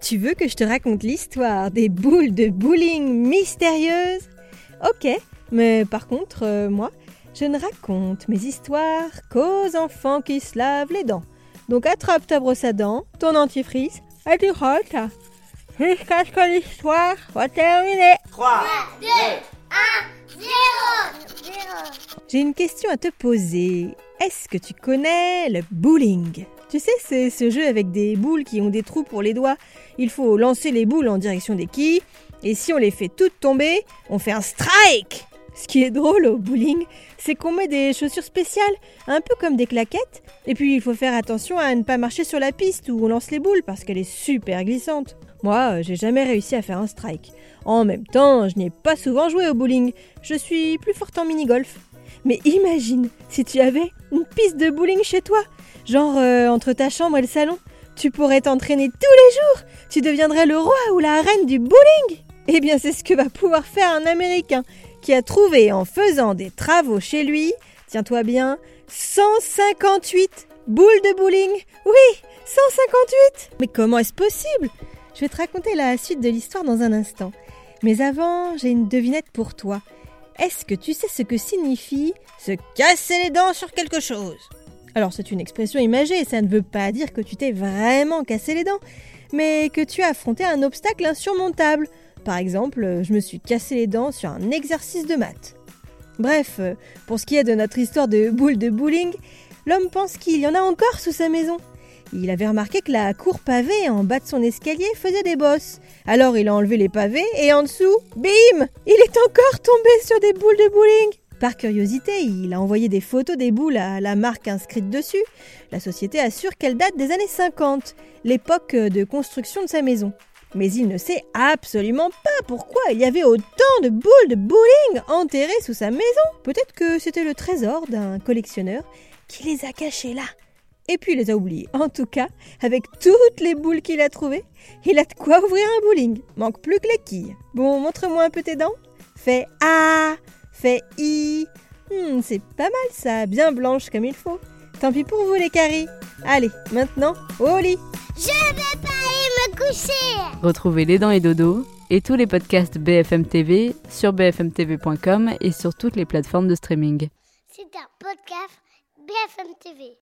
Tu veux que je te raconte l'histoire des boules de bowling mystérieuses? Ok, mais par contre, euh, moi, je ne raconte mes histoires qu'aux enfants qui se lavent les dents. Donc attrape ta brosse à dents, ton antifrice, et tu rotes jusqu'à ce que l'histoire soit terminée. 3, 2, 1, 0 J'ai une question à te poser. Est-ce que tu connais le bowling? Tu sais, c'est ce jeu avec des boules qui ont des trous pour les doigts. Il faut lancer les boules en direction des quilles, et si on les fait toutes tomber, on fait un strike ce qui est drôle au bowling, c'est qu'on met des chaussures spéciales, un peu comme des claquettes, et puis il faut faire attention à ne pas marcher sur la piste où on lance les boules parce qu'elle est super glissante. Moi, j'ai jamais réussi à faire un strike. En même temps, je n'ai pas souvent joué au bowling. Je suis plus forte en mini-golf. Mais imagine si tu avais une piste de bowling chez toi, genre euh, entre ta chambre et le salon. Tu pourrais t'entraîner tous les jours. Tu deviendrais le roi ou la reine du bowling. Eh bien, c'est ce que va pouvoir faire un Américain qui a trouvé en faisant des travaux chez lui, tiens-toi bien, 158 boules de bowling. Oui, 158 Mais comment est-ce possible? Je vais te raconter la suite de l'histoire dans un instant. Mais avant, j'ai une devinette pour toi. Est-ce que tu sais ce que signifie se casser les dents sur quelque chose? Alors c'est une expression imagée, ça ne veut pas dire que tu t'es vraiment cassé les dents, mais que tu as affronté un obstacle insurmontable. Par exemple, je me suis cassé les dents sur un exercice de maths. Bref, euh, pour ce qui est de notre histoire de boule de bowling, l'homme pense qu'il y en a encore sous sa maison. Il avait remarqué que la cour pavée en bas de son escalier faisait des bosses. Alors il a enlevé les pavés et en dessous, bim Il est encore tombé sur des boules de bowling par curiosité, il a envoyé des photos des boules à la marque inscrite dessus. La société assure qu'elle date des années 50, l'époque de construction de sa maison. Mais il ne sait absolument pas pourquoi il y avait autant de boules de bowling enterrées sous sa maison. Peut-être que c'était le trésor d'un collectionneur qui les a cachées là. Et puis il les a oubliées. En tout cas, avec toutes les boules qu'il a trouvées, il a de quoi ouvrir un bowling. Manque plus que les quilles. Bon, montre-moi un peu tes dents. Fais A, fais I. Hmm, c'est pas mal ça, bien blanche comme il faut. Tant pis pour vous les caries. Allez, maintenant, au lit. Coucher Retrouvez Les Dents et Dodo et tous les podcasts BFM TV sur bfmtv.com et sur toutes les plateformes de streaming. C'est un podcast BFM TV.